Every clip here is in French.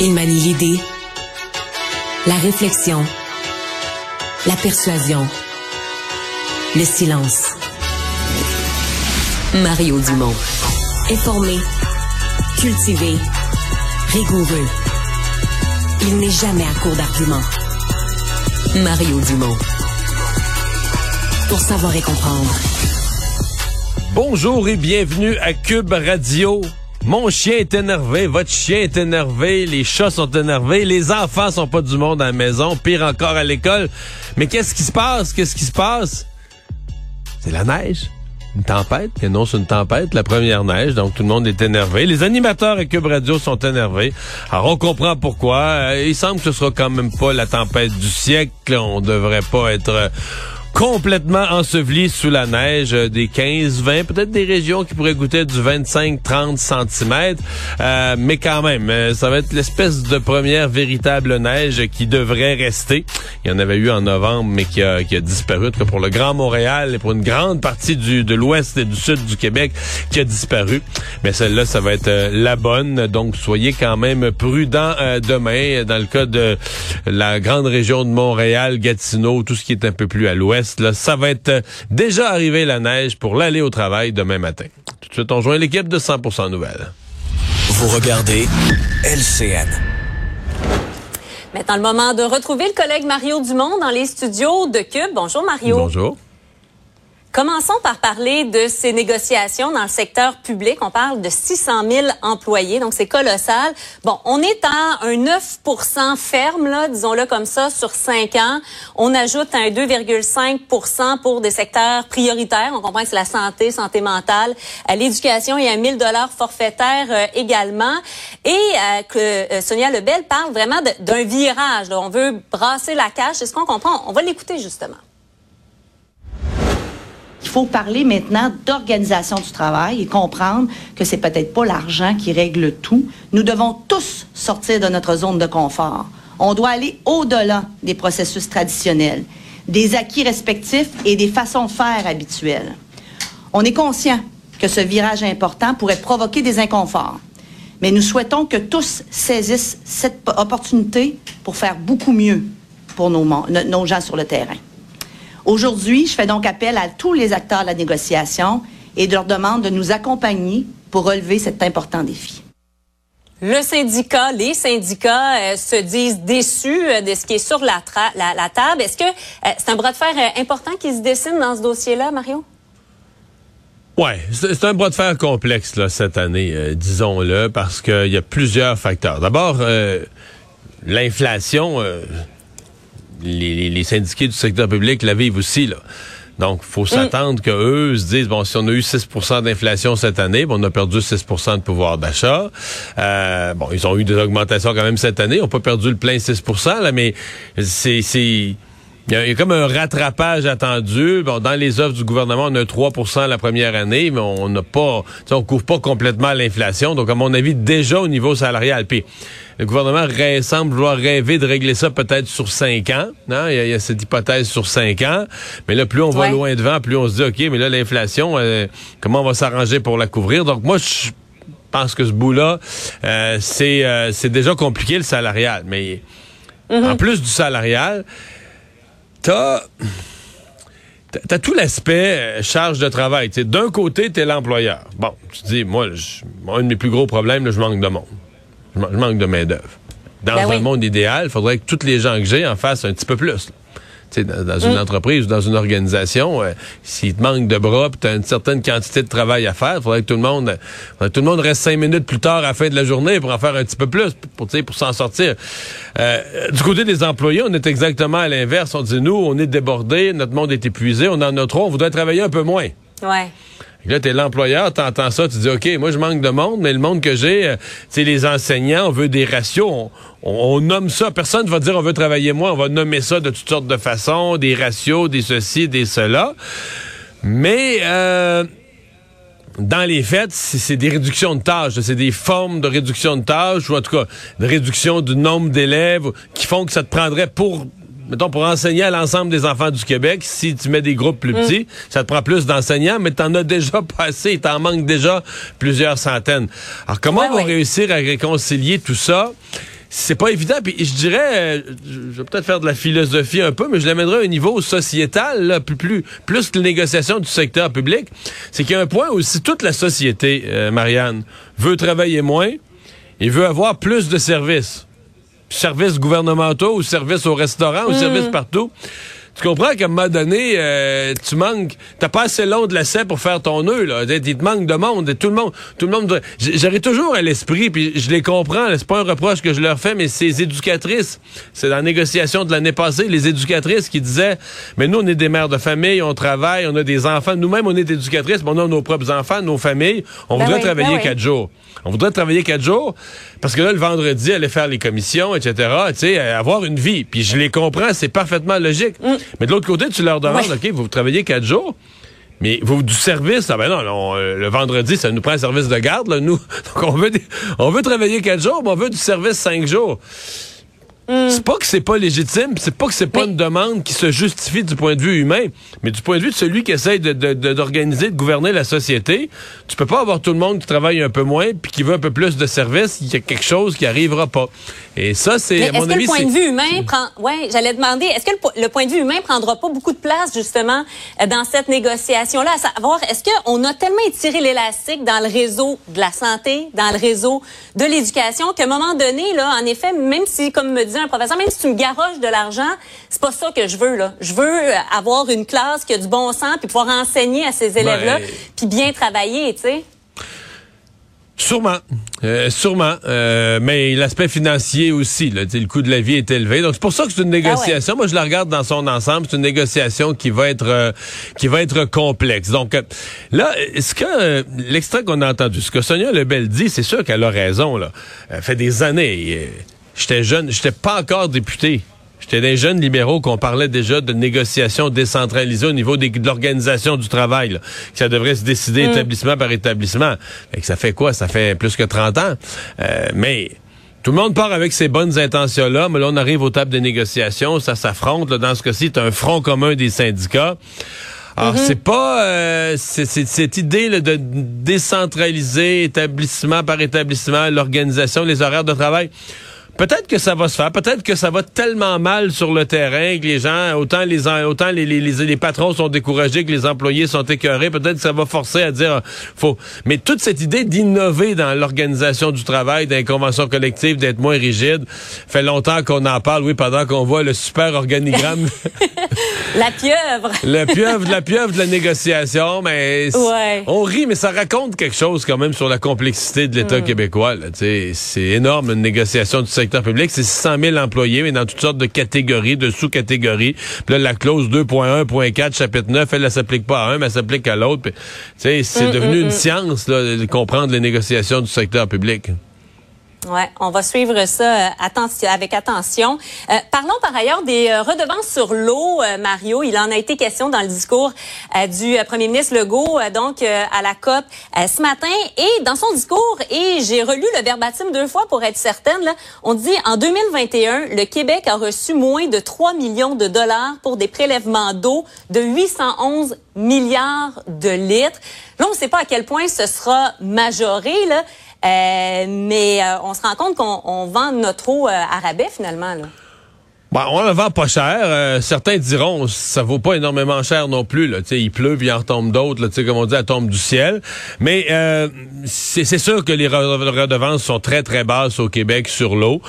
Il manie l'idée, la réflexion, la persuasion, le silence. Mario Dumont. Informé, cultivé, rigoureux. Il n'est jamais à court d'arguments. Mario Dumont. Pour savoir et comprendre. Bonjour et bienvenue à Cube Radio. Mon chien est énervé, votre chien est énervé, les chats sont énervés, les enfants sont pas du monde à la maison, pire encore à l'école. Mais qu'est-ce qui se passe? Qu'est-ce qui se passe? C'est la neige. Une tempête, qui annonce une tempête, la première neige, donc tout le monde est énervé. Les animateurs à Cube Radio sont énervés. Alors on comprend pourquoi. Euh, il semble que ce sera quand même pas la tempête du siècle. On devrait pas être euh, complètement enseveli sous la neige, euh, des 15, 20, peut-être des régions qui pourraient goûter du 25, 30 cm, euh, mais quand même, euh, ça va être l'espèce de première véritable neige qui devrait rester. Il y en avait eu en novembre, mais qui a, disparu, en pour le Grand Montréal et pour une grande partie du, de l'ouest et du sud du Québec, qui a disparu. Mais celle-là, ça va être la bonne, donc soyez quand même prudents demain, dans le cas de la grande région de Montréal, Gatineau, tout ce qui est un peu plus à l'ouest ça va être euh, déjà arrivé la neige pour l'aller au travail demain matin. Tout de suite, on joint l'équipe de 100% Nouvelles. Vous regardez LCN. Maintenant, le moment de retrouver le collègue Mario Dumont dans les studios de Cube. Bonjour Mario. Bonjour. Commençons par parler de ces négociations dans le secteur public. On parle de 600 000 employés, donc c'est colossal. Bon, on est à un 9% ferme, là, disons-le comme ça, sur 5 ans. On ajoute un 2,5% pour des secteurs prioritaires. On comprend que c'est la santé, santé mentale, euh, l'éducation et un 1000 dollars forfaitaire euh, également. Et euh, que Sonia Lebel parle vraiment d'un virage. On veut brasser la cache. Est-ce qu'on comprend? On va l'écouter justement. Il faut parler maintenant d'organisation du travail et comprendre que c'est peut-être pas l'argent qui règle tout. Nous devons tous sortir de notre zone de confort. On doit aller au-delà des processus traditionnels, des acquis respectifs et des façons de faire habituelles. On est conscient que ce virage important pourrait provoquer des inconforts, mais nous souhaitons que tous saisissent cette opportunité pour faire beaucoup mieux pour nos, nos gens sur le terrain. Aujourd'hui, je fais donc appel à tous les acteurs de la négociation et de leur demande de nous accompagner pour relever cet important défi. Le syndicat, les syndicats euh, se disent déçus euh, de ce qui est sur la, la, table. Est-ce que euh, c'est un bras de fer important qui se dessine dans ce dossier-là, Mario? Ouais, c'est un bras de fer complexe là, cette année, disons-le, parce qu'il y a plusieurs facteurs. D'abord, l'inflation les, syndiqués du secteur public la vivent aussi, là. Donc, il faut mm. s'attendre qu'eux se disent, bon, si on a eu 6% d'inflation cette année, bon, on a perdu 6% de pouvoir d'achat. Euh, bon, ils ont eu des augmentations quand même cette année. On n'a pas perdu le plein 6% là, mais c'est... Il y, a, comme un rattrapage attendu. Bon, dans les offres du gouvernement, on a 3% la première année, mais on n'a pas, on couvre pas complètement l'inflation. Donc, à mon avis, déjà au niveau salarial. Puis, le gouvernement semble vouloir rêver de régler ça peut-être sur cinq ans. Hein? Il, y a, cette hypothèse sur cinq ans. Mais là, plus on va loin devant, plus on se dit, OK, mais là, l'inflation, euh, comment on va s'arranger pour la couvrir? Donc, moi, je pense que ce bout-là, euh, euh, c'est déjà compliqué, le salarial. Mais mm-hmm. en plus du salarial, t'as... T'as tout l'aspect charge de travail. D'un côté, t'es l'employeur. Bon, tu dis, moi, un de mes plus gros problèmes, je manque de monde. Je, manque de main-d'œuvre. Dans ben un monde idéal, il faudrait que tous les gens que j'ai en fassent un petit peu plus. Dans, dans une mm. entreprise ou dans une organisation, euh, s'il te manque de bras, tu as une certaine quantité de travail à faire, il faudrait que tout le monde tout le monde reste cinq minutes plus tard à la fin de la journée pour en faire un petit peu plus, pour, pour s'en sortir. Euh, du côté des employés, on est exactement à l'inverse. On dit, nous, on est débordés, notre monde est épuisé, on en a trop, on voudrait travailler un peu moins. Ouais. Là, t'es l'employeur, t'entends ça, tu dis, OK, moi, je manque de monde, mais le monde que j'ai, euh, c'est les enseignants, on veut des ratios, on, nomme ça. Personne ne va dire, on veut travailler moins, on va nommer ça de toutes sortes de façons, des ratios, des ceci, des cela. Mais, euh, dans les faits, c'est des réductions de tâches, c'est des formes de réduction de tâches, ou en tout cas, de réduction du nombre d'élèves qui font que ça te prendrait pour mettons, pour enseigner à l'ensemble des enfants du Québec, si tu mets des groupes plus petits, mm. ça te prend plus d'enseignants, mais tu en as déjà pas assez, t'en manques déjà plusieurs centaines. Alors, comment on va réussir à réconcilier tout ça? C'est pas évident. Puis je dirais, euh, je vais peut-être faire de la philosophie un peu, mais je l'amènerai un niveau sociétal, là, plus, plus, plus que la négociation du secteur public. C'est qu'il y a un point où si toute la société, euh, Marianne, veut travailler moins, il veut avoir plus de services. Services gouvernementaux ou services au restaurant ou Mm. services partout. Tu comprends qu'à un moment donné, euh, tu manques, t'as pas assez long de lacet pour faire ton nœud, là. Il te manque de monde. Et tout le monde, tout le monde, j'aurais toujours à l'esprit, puis je les comprends, c'est pas un reproche que je leur fais, mais ces éducatrices, c'est dans la négociation de l'année passée, les éducatrices qui disaient, mais nous, on est des mères de famille, on travaille, on a des enfants, nous-mêmes, on est éducatrices, mais on a nos propres enfants, nos familles, on Ben voudrait oui, travailler ben oui. quatre jours. On voudrait travailler quatre jours parce que là, le vendredi, aller faire les commissions, etc., tu sais, euh, avoir une vie. Puis je les comprends, c'est parfaitement logique. Mais de l'autre côté, tu leur demandes, Mm. Ouais. OK, vous travaillez quatre jours, mais vous, du service, ah ben non, non, euh, le vendredi, ça nous prend un service de garde, là, nous. Donc, on veut, des- on veut travailler quatre jours, mais on veut du service cinq jours. C'est pas que c'est pas légitime, c'est pas que c'est pas Mm. Mais- une demande qui se justifie du point de vue humain, mais du point de vue de celui qui essaye de- de- de- d'organiser, de, gouverner la société, tu peux pas avoir tout le monde qui travaille un peu moins puis qui veut un peu plus de services, il y a quelque chose qui arrivera pas. Et ça, c'est, à est-ce mon que avis, le point de vue humain prend, ouais, j'allais demander, est-ce que le, le point de vue humain prendra pas beaucoup de place justement euh, dans cette négociation-là, à savoir, est-ce qu'on a tellement étiré l'élastique dans le réseau de la santé, dans le réseau de l'éducation, qu'à un moment donné, là, en effet, même si, comme me dit un professeur, même si tu me garoches de l'argent, c'est pas ça que je veux là. Je veux euh, avoir une classe qui a du bon sens puis pouvoir enseigner à ces élèves-là, Ouais. puis bien travailler, tu sais. Sûrement, Euh, sûrement, Euh, mais l'aspect financier aussi, là, le coût de la vie est élevé. Donc c'est pour ça que c'est une négociation. Moi, je la regarde dans son ensemble. C'est une négociation qui va être euh, qui va être complexe. Donc là, est-ce que l'extrait qu'on a entendu, ce que Sonia Lebel dit, c'est sûr qu'elle a raison. Là, elle fait des années. J'étais jeune, j'étais pas encore député. J'étais des jeunes libéraux qu'on parlait déjà de négociations décentralisées au niveau des- de l'organisation du travail, là, que ça devrait se décider établissement par établissement. Fait que ça fait quoi? Ça fait plus que 30 ans. Euh, mais tout le monde part avec ses bonnes intentions-là, mais là, on arrive aux tables des négociations, ça s'affronte. Dans ce cas-ci, c'est un front commun des syndicats. Alors, c'est pas euh, c'est- cette idée là, de décentraliser établissement par établissement l'organisation, les horaires de travail. Peut-être que ça va se faire, peut-être que ça va tellement mal sur le terrain que les gens, autant les autant les, les, les, les patrons sont découragés que les employés sont écœurés, peut-être que ça va forcer à dire faut. Mais toute cette idée d'innover dans l'organisation du travail, dans les conventions collectives, d'être moins rigide, fait longtemps qu'on en parle, oui, pendant qu'on voit le super organigramme, La pieuvre. la pieuvre, la pieuvre de la négociation, mais Ouais. on rit, mais ça raconte quelque chose quand même sur la complexité de l'État québécois. Tu sais, C'est énorme une négociation du secteur public. C'est 600 000 employés, mais dans toutes sortes de catégories, de sous-catégories. Puis là, la clause 2.1.4, chapitre 9, elle ne s'applique pas à un, mais elle s'applique à l'autre. Puis, tu sais, C'est devenu une science là, de comprendre les négociations du secteur public. Ouais, on va suivre ça euh, attention, avec attention. Euh, parlons par ailleurs des euh, redevances sur l'eau, euh, Mario. Il en a été question dans le discours du premier ministre Legault, donc à la COP ce matin. Et dans son discours, et j'ai relu le verbatim deux fois pour être certaine, là, on dit en 2021, le Québec a reçu moins de 3 millions de dollars pour des prélèvements d'eau de 811 milliards de litres. Là, on ne sait pas à quel point ce sera majoré, là. Euh, mais euh, on se rend compte qu'on on vend notre eau euh, à rabais finalement. Là. Bon, on la vend pas cher. Euh, certains diront ça vaut pas énormément cher non plus. Là. Il pleut, puis il en retombe d'autres. Comme on dit, elle tombe du ciel. Mais euh, c'est sûr que les re- redevances sont très, très basses au Québec sur l'eau.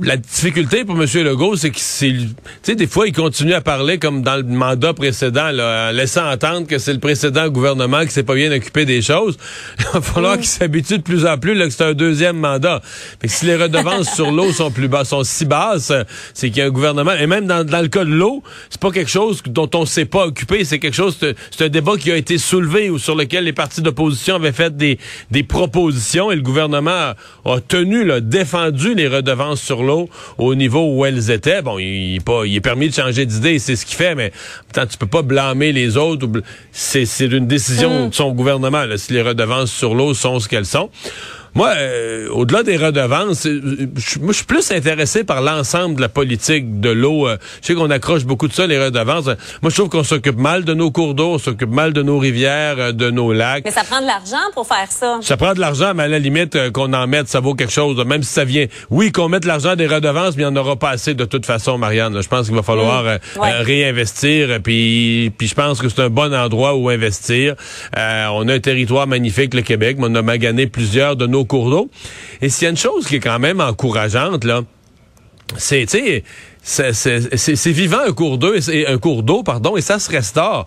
La difficulté pour M. Legault, c'est que c'est, tu sais, des fois, il continue à parler comme dans le mandat précédent, là, en laissant entendre que c'est le précédent gouvernement qui s'est pas bien occupé des choses. Il va falloir qu'il s'habitue de plus en plus là, que c'est un deuxième mandat. Fait que si les redevances sur l'eau sont plus basses, sont si basses, c'est qu'il y a un gouvernement. Et même dans, dans le cas de l'eau, c'est pas quelque chose dont on s'est pas occupé. C'est quelque chose, c'est c'est un débat qui a été soulevé ou sur lequel les partis d'opposition avaient fait des, des propositions et le gouvernement a, a tenu, là, défendu les redevances sur l'eau au niveau où elles étaient. Bon, il, pas, il est permis de changer d'idée, c'est ce qu'il fait, mais tant tu peux pas blâmer les autres. C'est c'est une décision de son gouvernement là, si les redevances sur l'eau sont ce qu'elles sont. Moi, euh, au-delà des redevances, je- moi, je suis plus intéressé par l'ensemble de la politique de l'eau. Euh, Je sais qu'on accroche beaucoup de ça, les redevances. Euh, Moi, je trouve qu'on s'occupe mal de nos cours d'eau, on s'occupe mal de nos rivières, euh, de nos lacs. Mais ça prend de l'argent pour faire ça. Ça prend de l'argent, mais à la limite, euh, qu'on en mette, ça vaut quelque chose. Même si ça vient, oui, qu'on mette l'argent des redevances, mais il n'y en aura pas assez de toute façon, Marianne. Je pense qu'il va falloir Ouais. euh, réinvestir. Puis, puis je pense que c'est un bon endroit où investir. Euh, on a un territoire magnifique, le Québec, mais on a magané plusieurs de nos cours d'eau. Et s'il y a une chose qui est quand même encourageante, là, c'est, c'est- vivant un cours d'eau, et un cours d'eau, pardon, et ça se restaure.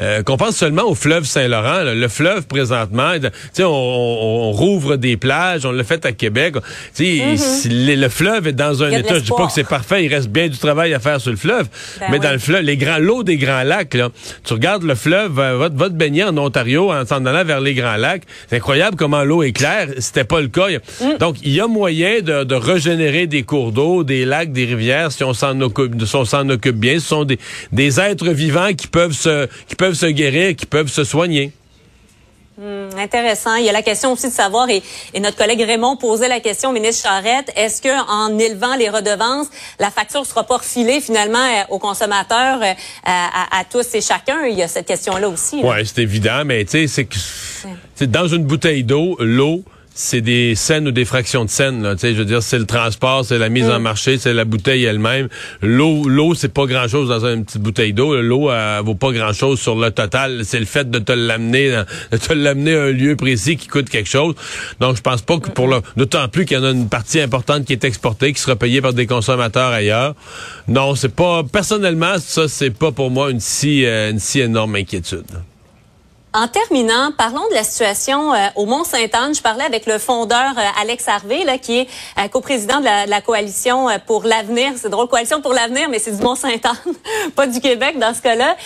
Euh, qu'on pense seulement au fleuve Saint-Laurent, le fleuve présentement, tu sais, on, on- on rouvre des plages, on l'a fait à Québec. Tu sais, si le, le fleuve est dans un état, je dis pas que c'est parfait, il reste bien du travail à faire sur le fleuve, Ben mais oui. dans le fleuve, les grands l'eau des grands lacs, là, tu regardes le fleuve, euh, va, va te baigner en Ontario en s'en allant vers les grands lacs. C'est incroyable comment l'eau est claire. C'était pas le cas. Mm. Donc, il y a moyen de, de régénérer des cours d'eau, des lacs, des rivières, si on s'en occupe, on s'en occupe bien. Ce sont des, des êtres vivants qui peuvent se, qui peuvent se guérir, qui peuvent se soigner. Hum, Intéressant. Il y a la question aussi de savoir, et, et notre collègue Raymond posait la question au ministre Charette, est-ce que en élevant les redevances, la facture sera pas refilée finalement euh, aux consommateurs, euh, à, à- à tous et chacun? Il y a cette question-là aussi. Ouais, c'est évident, mais tu sais, c'est que dans une bouteille d'eau, l'eau, c'est des scènes ou des fractions de scènes. Là, tu sais, je veux dire, c'est le transport, c'est la mise en marché, c'est la bouteille elle-même. L'eau, l'eau, c'est pas grand-chose dans une petite bouteille d'eau. L'eau, elle vaut pas grand-chose sur le total. C'est le fait de te l'amener, dans- de te l'amener à un lieu précis qui coûte quelque chose. Donc, je pense pas que pour le, d'autant plus qu'il y en a une partie importante qui est exportée, qui sera payée par des consommateurs ailleurs. Non, c'est pas, personnellement, ça, c'est pas pour moi une si, euh, une si énorme inquiétude. En terminant, parlons de la situation euh, au Mont-Sainte-Anne. Je parlais avec le fondeur euh, Alex Harvey, qui est euh, coprésident de la, coalition euh, pour l'avenir. C'est drôle, coalition pour l'avenir, mais c'est du Mont-Sainte-Anne, pas du Québec dans ce cas-là.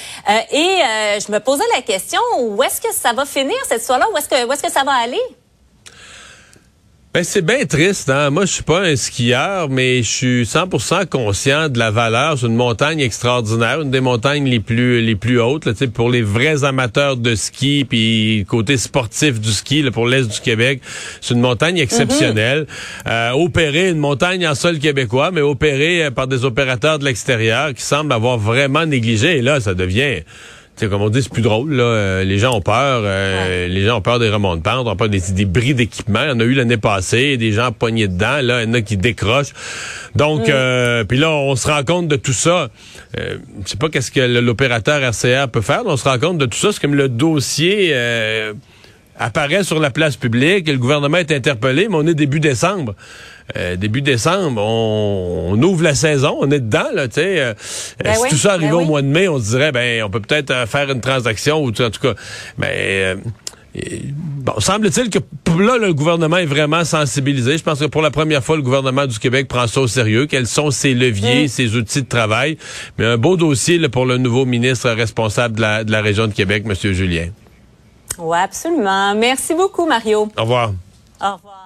Et je me posais la question, où est-ce que ça va finir cette que, où est-ce que ça va aller? Ben, c'est bien triste, hein. Moi, je suis pas un skieur, mais je suis 100% conscient de la valeur. C'est une montagne extraordinaire, une des montagnes les plus les plus hautes, là, tu sais, pour les vrais amateurs de ski, puis côté sportif du ski, là, pour l'est du Québec. C'est une montagne exceptionnelle. Euh, opérée, une montagne en sol québécois, mais opérée euh, par des opérateurs de l'extérieur qui semblent avoir vraiment négligé. Et là, ça devient sais, comme on dit, c'est plus drôle. Là. Euh, les gens ont peur. euh, Les gens ont peur des remontes de pente, ont peur des, des bris d'équipement. Il y en a eu l'année passée, des gens poignés dedans. Là, il y en a qui décrochent. Donc, euh, puis là, on se rend compte de tout ça. Euh, je sais pas qu'est-ce que l'opérateur RCR peut faire. mais on se rend compte de tout ça. C'est comme le dossier euh, apparaît sur la place publique. et Le gouvernement est interpellé, mais on est début décembre. Euh, début décembre, on, on ouvre la saison, on est dedans, là, tu sais. euh, Ben si oui, tout ça arrivait ben au oui. mois de mai, on se dirait, ben, on peut peut-être euh, faire une transaction, ou en tout cas, euh, et, bon, semble-t-il que là, le gouvernement est vraiment sensibilisé. Je pense que pour la première fois, le gouvernement du Québec prend ça au sérieux. Quels sont ses leviers, Mm. ses outils de travail? Mais un beau dossier là, pour le nouveau ministre responsable de la, de la région de Québec, M. Julien. Oui, absolument. Merci beaucoup, Mario. Au revoir. Au revoir.